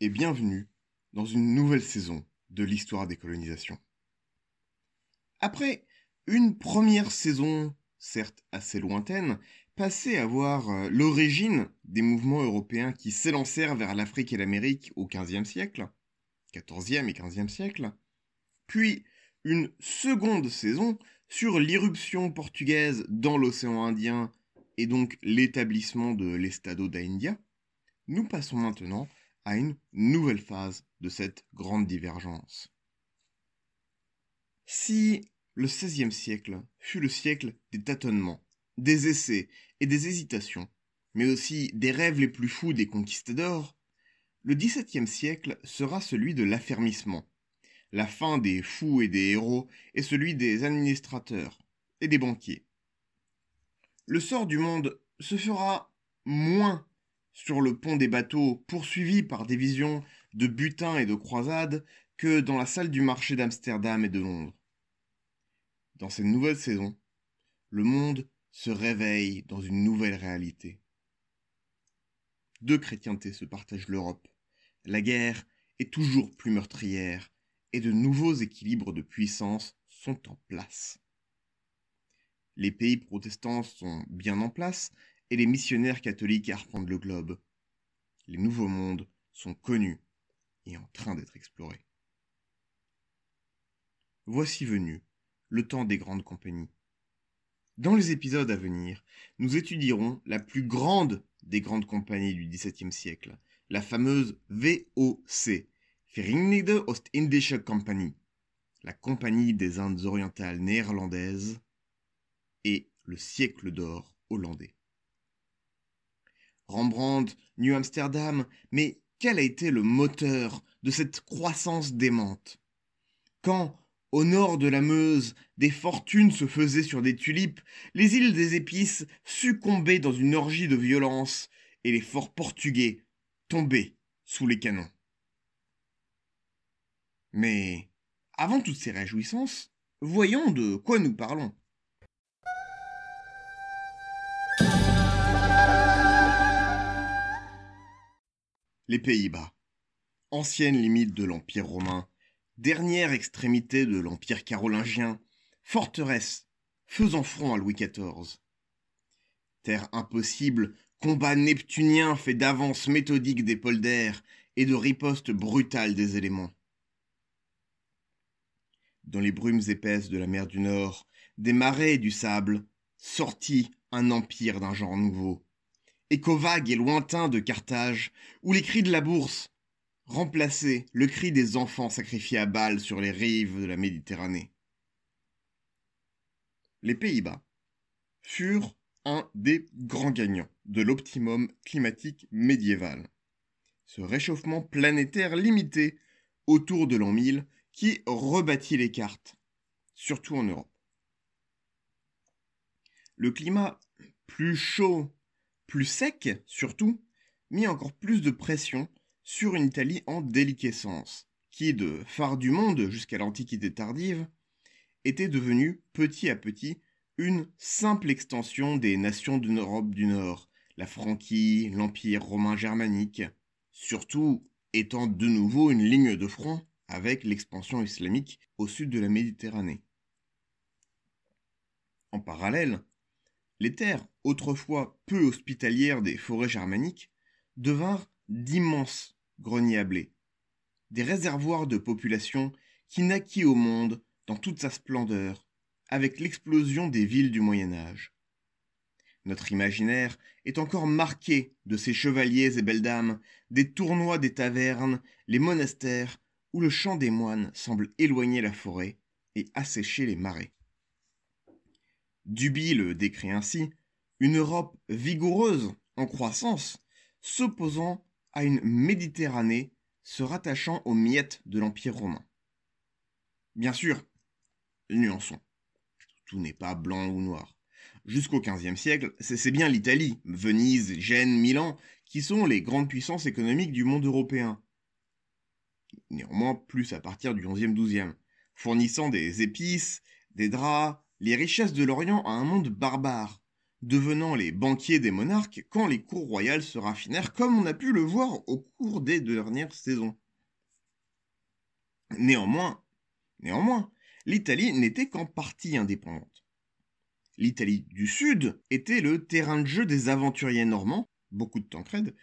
et bienvenue dans une nouvelle saison de l'histoire des colonisations. Après une première saison, certes assez lointaine, passée à voir euh, l'origine des mouvements européens qui s'élancèrent vers l'Afrique et l'Amérique au XVe siècle, XIVe et XVe siècle, puis une seconde saison sur l'irruption portugaise dans l'océan Indien et donc l'établissement de l'Estado da India, nous passons maintenant à une nouvelle phase de cette grande divergence. Si le XVIe siècle fut le siècle des tâtonnements, des essais et des hésitations, mais aussi des rêves les plus fous des conquistadors, le XVIIe siècle sera celui de l'affermissement, la fin des fous et des héros et celui des administrateurs et des banquiers. Le sort du monde se fera moins sur le pont des bateaux poursuivis par des visions de butin et de croisades que dans la salle du marché d'Amsterdam et de Londres. Dans cette nouvelle saison, le monde se réveille dans une nouvelle réalité. Deux chrétientés se partagent l'Europe. La guerre est toujours plus meurtrière et de nouveaux équilibres de puissance sont en place. Les pays protestants sont bien en place et les missionnaires catholiques arpentent le globe. Les nouveaux mondes sont connus et en train d'être explorés. Voici venu le temps des grandes compagnies. Dans les épisodes à venir, nous étudierons la plus grande des grandes compagnies du XVIIe siècle, la fameuse VOC, Verenigde Oostindische Compagnie, la Compagnie des Indes orientales néerlandaises et le siècle d'or hollandais. Rembrandt, New Amsterdam, mais quel a été le moteur de cette croissance démente? Quand, au nord de la Meuse, des fortunes se faisaient sur des tulipes, les îles des épices succombaient dans une orgie de violence, et les forts portugais tombaient sous les canons. Mais avant toutes ces réjouissances, voyons de quoi nous parlons. Les Pays-Bas, ancienne limite de l'Empire romain, dernière extrémité de l'Empire carolingien, forteresse faisant front à Louis XIV. Terre impossible, combat neptunien fait d'avance méthodique des polders et de riposte brutale des éléments dans les brumes épaisses de la mer du Nord, des marais et du sable, sortit un empire d'un genre nouveau. Écho vague et lointain de Carthage, où les cris de la bourse remplaçaient le cri des enfants sacrifiés à balles sur les rives de la Méditerranée. Les Pays-Bas furent un des grands gagnants de l'optimum climatique médiéval. Ce réchauffement planétaire limité autour de l'an 1000 qui rebâtit les cartes, surtout en Europe. Le climat plus chaud, plus sec surtout, mit encore plus de pression sur une Italie en déliquescence, qui, de phare du monde jusqu'à l'Antiquité tardive, était devenue petit à petit une simple extension des nations de l'Europe du Nord, la Franquie, l'Empire romain germanique, surtout étant de nouveau une ligne de front avec l'expansion islamique au sud de la Méditerranée. En parallèle, les terres, autrefois peu hospitalières des forêts germaniques, devinrent d'immenses greniers à blé, des réservoirs de population qui naquit au monde dans toute sa splendeur, avec l'explosion des villes du Moyen Âge. Notre imaginaire est encore marqué de ces chevaliers et belles dames, des tournois des tavernes, les monastères, où le chant des moines semble éloigner la forêt et assécher les marais. Duby le décrit ainsi une Europe vigoureuse, en croissance, s'opposant à une Méditerranée se rattachant aux miettes de l'Empire romain. Bien sûr, nuançons. Tout n'est pas blanc ou noir. Jusqu'au XVe siècle, c'est bien l'Italie, Venise, Gênes, Milan, qui sont les grandes puissances économiques du monde européen néanmoins plus à partir du 11e-12e, fournissant des épices, des draps, les richesses de l'Orient à un monde barbare, devenant les banquiers des monarques quand les cours royales se raffinèrent, comme on a pu le voir au cours des dernières saisons. Néanmoins, néanmoins, l'Italie n'était qu'en partie indépendante. L'Italie du Sud était le terrain de jeu des aventuriers normands, beaucoup de Tancred,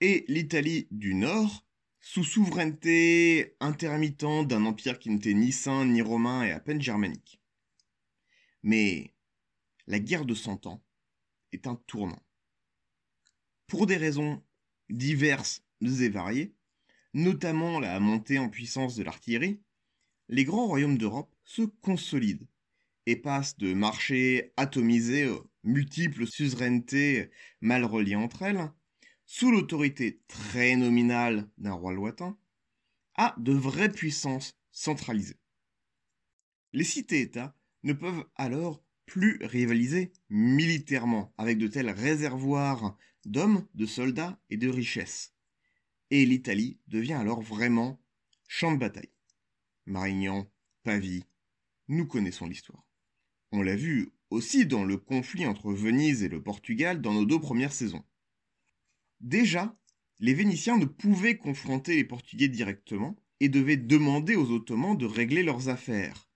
et l'Italie du Nord, sous souveraineté intermittente d'un empire qui n'était ni saint ni romain et à peine germanique. Mais la guerre de Cent Ans est un tournant. Pour des raisons diverses et variées, notamment la montée en puissance de l'artillerie, les grands royaumes d'Europe se consolident et passent de marchés atomisés aux multiples suzerainetés mal reliées entre elles, sous l'autorité très nominale d'un roi lointain, à de vraies puissances centralisées. Les cités-États ne peuvent alors plus rivaliser militairement avec de tels réservoirs d'hommes, de soldats et de richesses. Et l'Italie devient alors vraiment champ de bataille. Marignan, Pavie, nous connaissons l'histoire. On l'a vu aussi dans le conflit entre Venise et le Portugal dans nos deux premières saisons. Déjà, les Vénitiens ne pouvaient confronter les Portugais directement et devaient demander aux Ottomans de régler leurs affaires.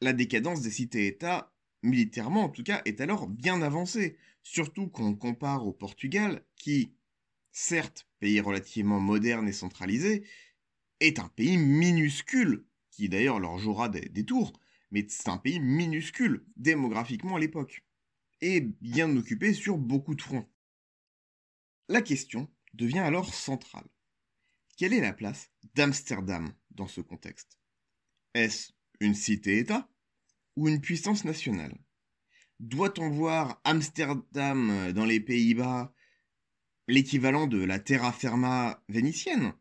La décadence des cités-États militairement en tout cas, est alors bien avancé, surtout quand on compare au Portugal, qui, certes, pays relativement moderne et centralisé, est un pays minuscule, qui d'ailleurs leur jouera des, tours, mais c'est un pays minuscule, démographiquement à l'époque, et bien occupé sur beaucoup de fronts. La question devient alors centrale. Quelle est la place d'Amsterdam dans ce contexte? Est-ce une cité-État? Ou une puissance nationale Doit-on voir Amsterdam euh, dans les Pays-Bas l'équivalent de la terra firma vénitienne?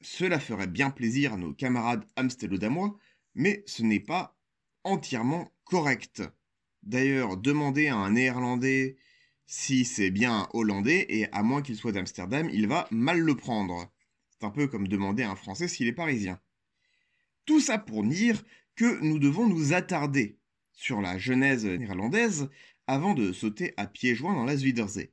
Cela ferait bien plaisir à nos camarades amsteldamois, mais ce n'est pas entièrement correct. D'ailleurs, demander à un néerlandais si c'est bien hollandais, et à moins qu'il soit d'Amsterdam, il va mal le prendre. C'est un peu comme demander à un français s'il est parisien. Tout ça pour dire que nous devons nous attarder sur la genèse néerlandaise avant de sauter à pieds joints dans la Zwiderzee.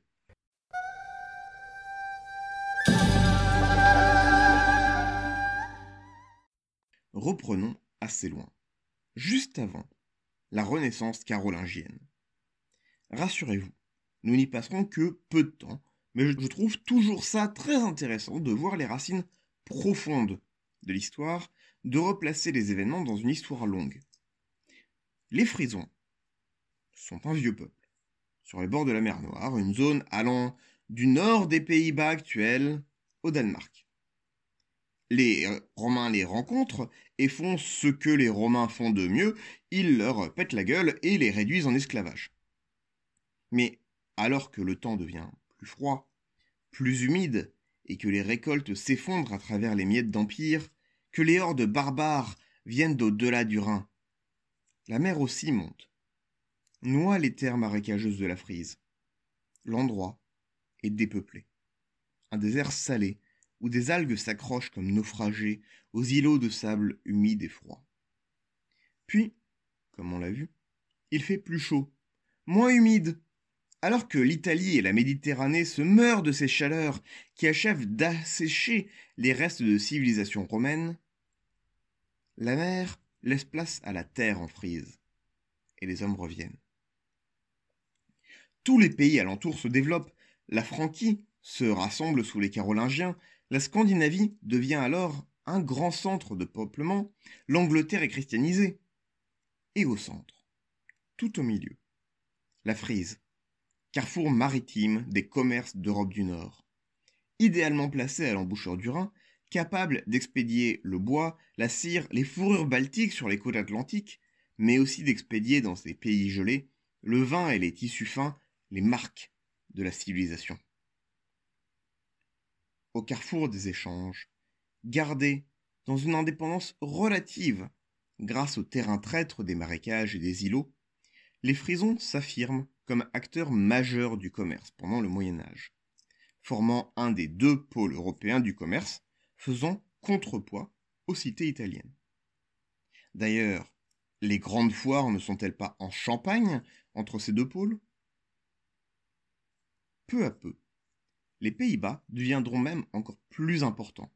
Reprenons assez loin, juste avant la Renaissance carolingienne. Rassurez-vous, nous n'y passerons que peu de temps, mais je trouve toujours ça très intéressant de voir les racines profondes de l'histoire de replacer les événements dans une histoire longue. Les Frisons sont un vieux peuple, sur les bords de la mer Noire, une zone allant du nord des Pays-Bas actuels au Danemark. Les Romains les rencontrent et font ce que les Romains font de mieux, ils leur pètent la gueule et les réduisent en esclavage. Mais alors que le temps devient plus froid, plus humide, et que les récoltes s'effondrent à travers les miettes d'empire, que les hordes barbares viennent d'au-delà du Rhin. La mer aussi monte, noie les terres marécageuses de la Frise. L'endroit est dépeuplé. Un désert salé, où des algues s'accrochent comme naufragés aux îlots de sable humide et froid. Puis, comme on l'a vu, il fait plus chaud, moins humide, alors que l'Italie et la Méditerranée se meurent de ces chaleurs qui achèvent d'assécher les restes de civilisation romaine, la mer laisse place à la terre en frise, et les hommes reviennent. Tous les pays alentours se développent, la Franquie se rassemble sous les Carolingiens, la Scandinavie devient alors un grand centre de peuplement, l'Angleterre est christianisée. Et au centre, tout au milieu, la Frise, carrefour maritime des commerces d'Europe du Nord. Idéalement placé à l'embouchure du Rhin, capable d'expédier le bois, la cire, les fourrures baltiques sur les côtes atlantiques, mais aussi d'expédier dans ces pays gelés le vin et les tissus fins, les marques de la civilisation. Au carrefour des échanges, gardés dans une indépendance relative grâce aux terrains traîtres des marécages et des îlots, les frisons s'affirment comme acteurs majeurs du commerce pendant le Moyen Âge, formant un des deux pôles européens du commerce, faisant contrepoids aux cités italiennes. D'ailleurs, les grandes foires ne sont-elles pas en Champagne, entre ces deux pôles? Peu à peu, les Pays-Bas deviendront même encore plus importants,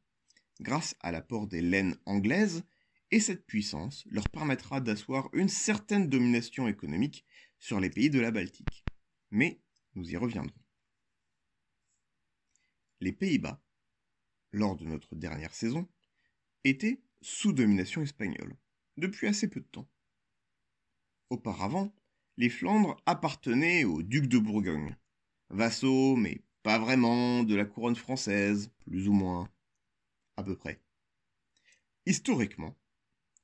grâce à l'apport des laines anglaises, et cette puissance leur permettra d'asseoir une certaine domination économique sur les pays de la Baltique. Mais nous y reviendrons. Les Pays-Bas, lors de notre dernière saison, étaient sous domination espagnole, depuis assez peu de temps. Auparavant, les Flandres appartenaient aux ducs de Bourgogne, vassaux mais pas vraiment de la couronne française, plus ou moins, à peu près. Historiquement,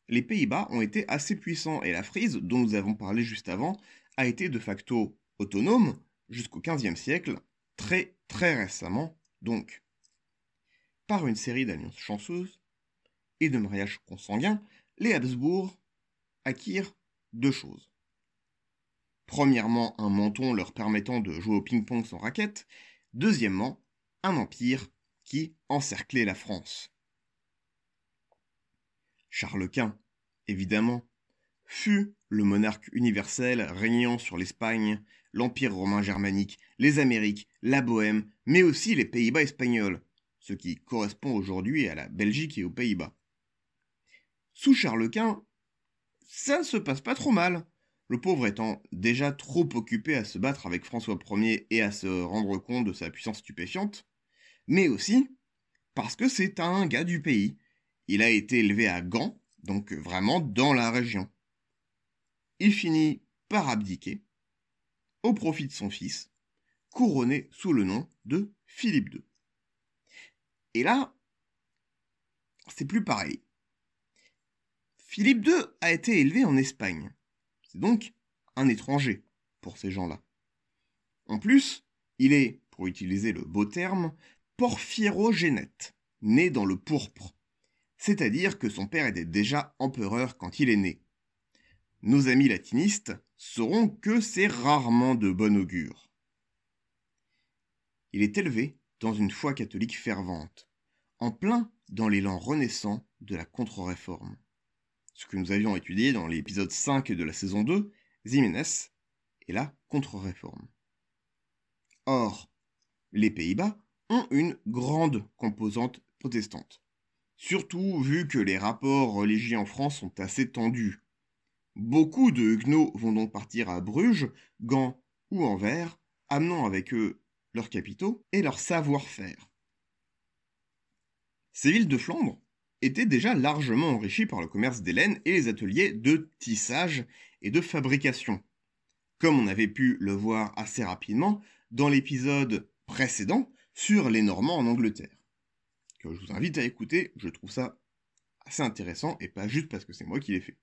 les Pays-Bas ont été assez puissants et la Frise, dont nous avons parlé juste avant, a été de facto autonome jusqu'au XVe siècle, très très récemment donc. Par une série d'alliances chanceuses et de mariages consanguins, les Habsbourg acquirent deux choses. Premièrement, un menton leur permettant de jouer au ping-pong sans raquette, Deuxièmement, un empire qui encerclait la France. Charles Quint, évidemment, fut le monarque universel régnant sur l'Espagne, l'Empire romain germanique, les Amériques, la Bohême, mais aussi les Pays-Bas espagnols, ce qui correspond aujourd'hui à la Belgique et aux Pays-Bas. Sous Charles Quint, ça ne se passe pas trop mal le pauvre étant déjà trop occupé à se battre avec François Ier et à se rendre compte de sa puissance stupéfiante, mais aussi parce que c'est un gars du pays. Il a été élevé à Gand, donc vraiment dans la région. Il finit par abdiquer, au profit de son fils, couronné sous le nom de Philippe II. Et là, c'est plus pareil. Philippe II a été élevé en Espagne. C'est donc un étranger pour ces gens-là. En plus, il est, pour utiliser le beau terme, porphyrogénète, né dans le pourpre, c'est-à-dire que son père était déjà empereur quand il est né. Nos amis latinistes sauront que c'est rarement de bon augure. Il est élevé dans une foi catholique fervente, en plein dans l'élan renaissant de la contre-réforme ce que nous avions étudié dans l'épisode 5 de la saison 2, Ximénez et la contre-réforme. Or, les Pays-Bas ont une grande composante protestante, surtout vu que les rapports religieux en France sont assez tendus. Beaucoup de huguenots vont donc partir à Bruges, Gand ou Anvers, amenant avec eux leurs capitaux et leur savoir-faire. Ces villes de Flandre était déjà largement enrichi par le commerce des laines et les ateliers de tissage et de fabrication. Comme on avait pu le voir assez rapidement dans l'épisode précédent sur les Normands en Angleterre. Que je vous invite à écouter, je trouve ça assez intéressant et pas juste parce que c'est moi qui l'ai fait.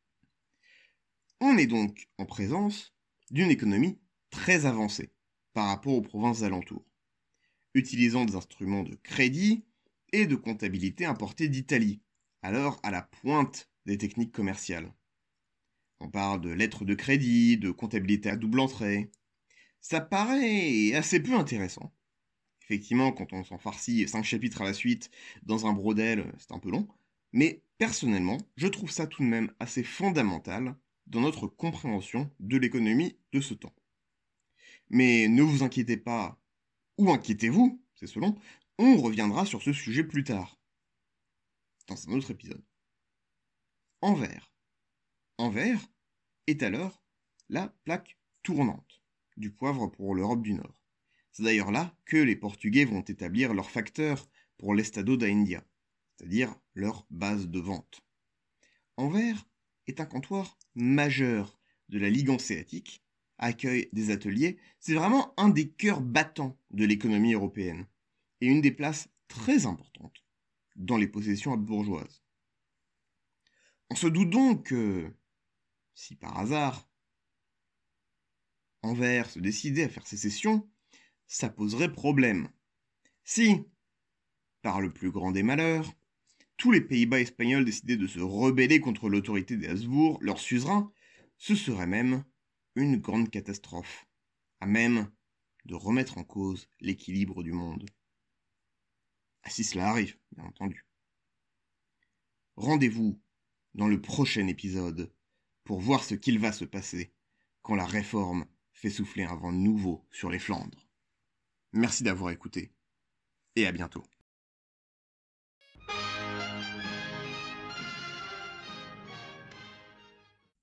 On est donc en présence d'une économie très avancée par rapport aux provinces alentours, utilisant des instruments de crédit et de comptabilité importés d'Italie, alors à la pointe des techniques commerciales. On parle de lettres de crédit, de comptabilité à double entrée. Ça paraît assez peu intéressant. Effectivement, quand on s'en farcit cinq chapitres à la suite dans un brodel, c'est un peu long. Mais personnellement, je trouve ça tout de même assez fondamental dans notre compréhension de l'économie de ce temps. Mais ne vous inquiétez pas, ou inquiétez-vous, c'est selon, on reviendra sur ce sujet plus tard dans un autre épisode. Anvers. Anvers est alors la plaque tournante du poivre pour l'Europe du Nord. C'est d'ailleurs là que les Portugais vont établir leur facteur pour l'Estado da India, c'est-à-dire leur base de vente. Anvers est un comptoir majeur de la Ligue hanséatique, accueille des ateliers, c'est vraiment un des cœurs battants de l'économie européenne, et une des places très importantes dans les possessions bourgeoises. On se doute donc que, si par hasard Anvers se décidait à faire sécession, ça poserait problème. Si, par le plus grand des malheurs, tous les Pays-Bas espagnols décidaient de se rebeller contre l'autorité des Habsbourg, leur suzerain, ce serait même une grande catastrophe, à même de remettre en cause l'équilibre du monde. Si cela arrive, bien entendu. Rendez-vous dans le prochain épisode pour voir ce qu'il va se passer quand la réforme fait souffler un vent nouveau sur les Flandres. Merci d'avoir écouté, et à bientôt.